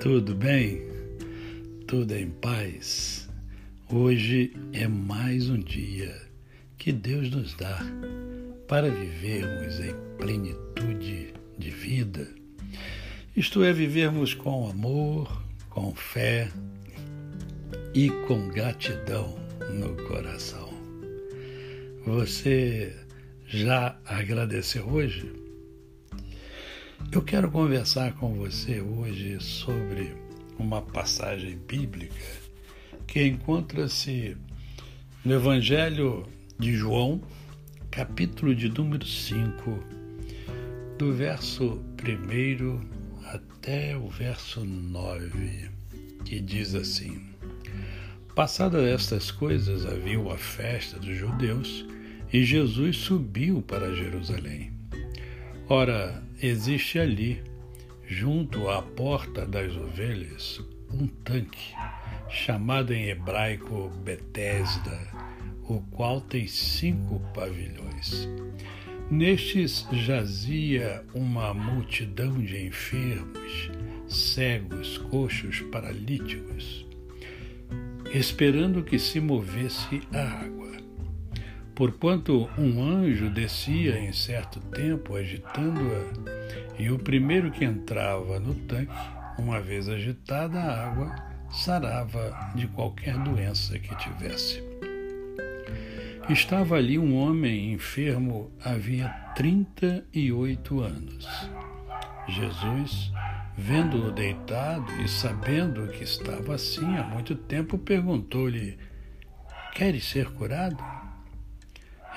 Tudo bem? Tudo em paz? Hoje é mais um dia que Deus nos dá para vivermos em plenitude de vida. Isto é, vivermos com amor, com fé e com gratidão no coração. Você já agradeceu hoje? Eu quero conversar com você hoje sobre uma passagem bíblica que encontra-se no Evangelho de João, capítulo de número 5, do verso 1 até o verso 9, que diz assim: Passadas estas coisas, havia a festa dos judeus e Jesus subiu para Jerusalém. Ora, existe ali, junto à porta das ovelhas, um tanque, chamado em hebraico Betesda, o qual tem cinco pavilhões. Nestes jazia uma multidão de enfermos, cegos, coxos, paralíticos, esperando que se movesse a água. Porquanto um anjo descia em certo tempo agitando-a, e o primeiro que entrava no tanque, uma vez agitada a água, sarava de qualquer doença que tivesse. Estava ali um homem enfermo havia trinta e oito anos. Jesus, vendo-o deitado e sabendo que estava assim há muito tempo, perguntou-lhe: Queres ser curado?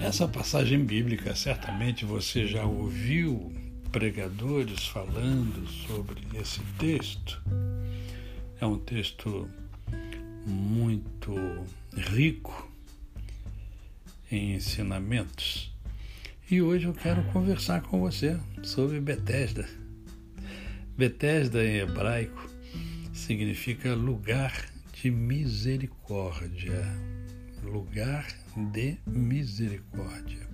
Essa passagem bíblica, certamente você já ouviu pregadores falando sobre esse texto. É um texto muito rico em ensinamentos. E hoje eu quero conversar com você sobre Betesda. Betesda em hebraico significa lugar de misericórdia. Lugar de misericórdia.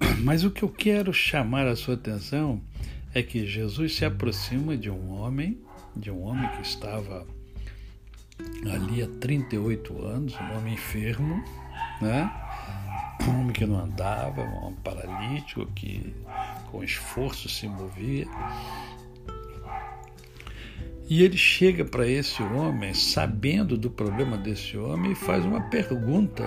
Mas o que eu quero chamar a sua atenção é que Jesus se aproxima de um homem, de um homem que estava ali há 38 anos, um homem enfermo, né? um homem que não andava, um homem paralítico que com esforço se movia. E ele chega para esse homem, sabendo do problema desse homem, e faz uma pergunta.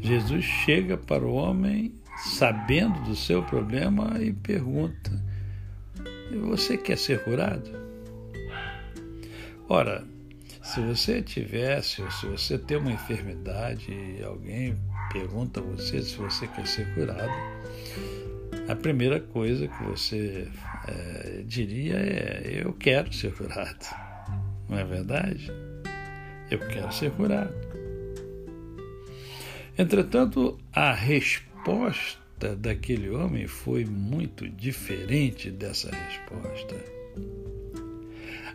Jesus chega para o homem, sabendo do seu problema, e pergunta: Você quer ser curado? Ora, se você tivesse, ou se você tem uma enfermidade e alguém pergunta a você se você quer ser curado, a primeira coisa que você é, diria é: eu quero ser curado. Não é verdade? Eu quero ser curado. Entretanto, a resposta daquele homem foi muito diferente dessa resposta.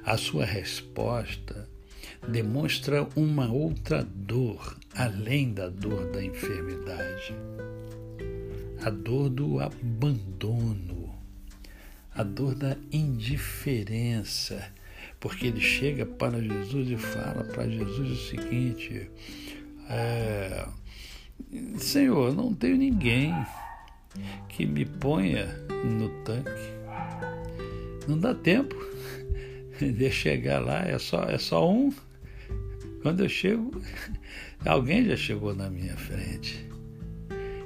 A sua resposta demonstra uma outra dor, além da dor da enfermidade a dor do abandono, a dor da indiferença, porque ele chega para Jesus e fala para Jesus o seguinte: é, Senhor, não tenho ninguém que me ponha no tanque. Não dá tempo de chegar lá, é só, é só um. Quando eu chego, alguém já chegou na minha frente.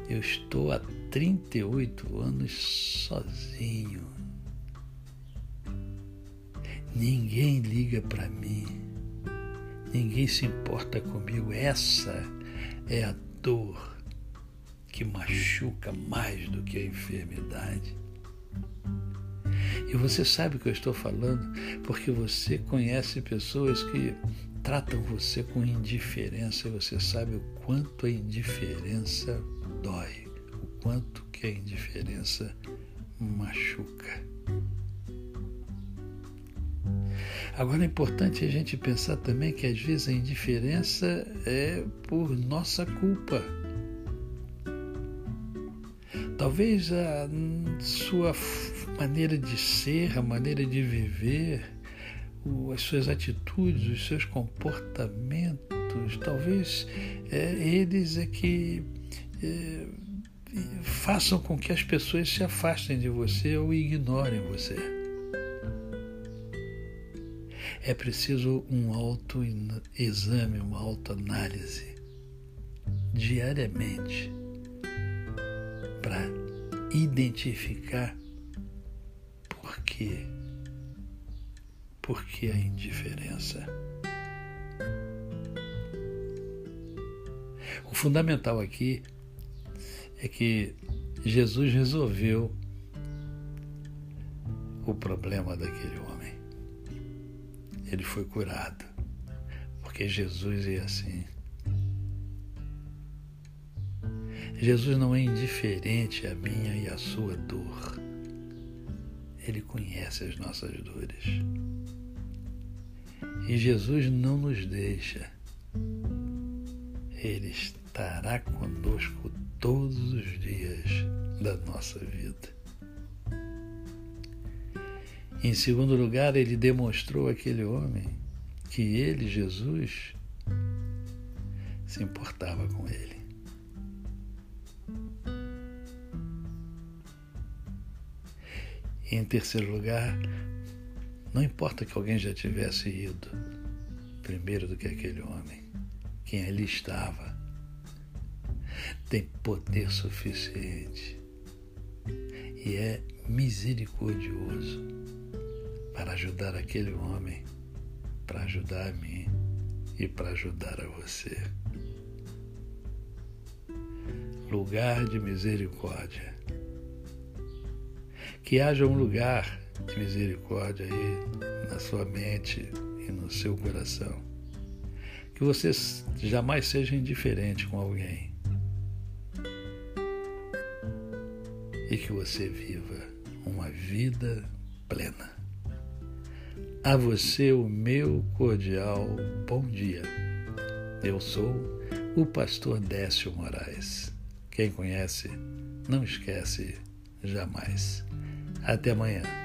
Eu estou há 38 anos sozinho. Ninguém liga para mim. Ninguém se importa comigo. Essa é a dor que machuca mais do que a enfermidade. E você sabe o que eu estou falando porque você conhece pessoas que tratam você com indiferença e você sabe o quanto a indiferença dói, quanto que a indiferença machuca. Agora é importante a gente pensar também que às vezes a indiferença é por nossa culpa. Talvez a sua maneira de ser, a maneira de viver, as suas atitudes, os seus comportamentos, talvez é, eles é que é, façam com que as pessoas se afastem de você ou ignorem você. É preciso um autoexame, uma autoanálise diariamente para identificar por quê. Por que a indiferença? O fundamental aqui é que Jesus resolveu o problema daquele homem. Ele foi curado, porque Jesus é assim. Jesus não é indiferente à minha e à sua dor. Ele conhece as nossas dores. E Jesus não nos deixa. Ele estará conosco todos os dias da nossa vida. Em segundo lugar, ele demonstrou àquele homem que ele, Jesus, se importava com ele. E em terceiro lugar, não importa que alguém já tivesse ido primeiro do que aquele homem, quem ali estava tem poder suficiente e é misericordioso para ajudar aquele homem, para ajudar a mim e para ajudar a você. Lugar de misericórdia que haja um lugar de misericórdia aí na sua mente e no seu coração. Que você jamais seja indiferente com alguém. E que você viva uma vida plena. A você o meu cordial bom dia. Eu sou o pastor Décio Moraes. Quem conhece, não esquece jamais. Até amanhã.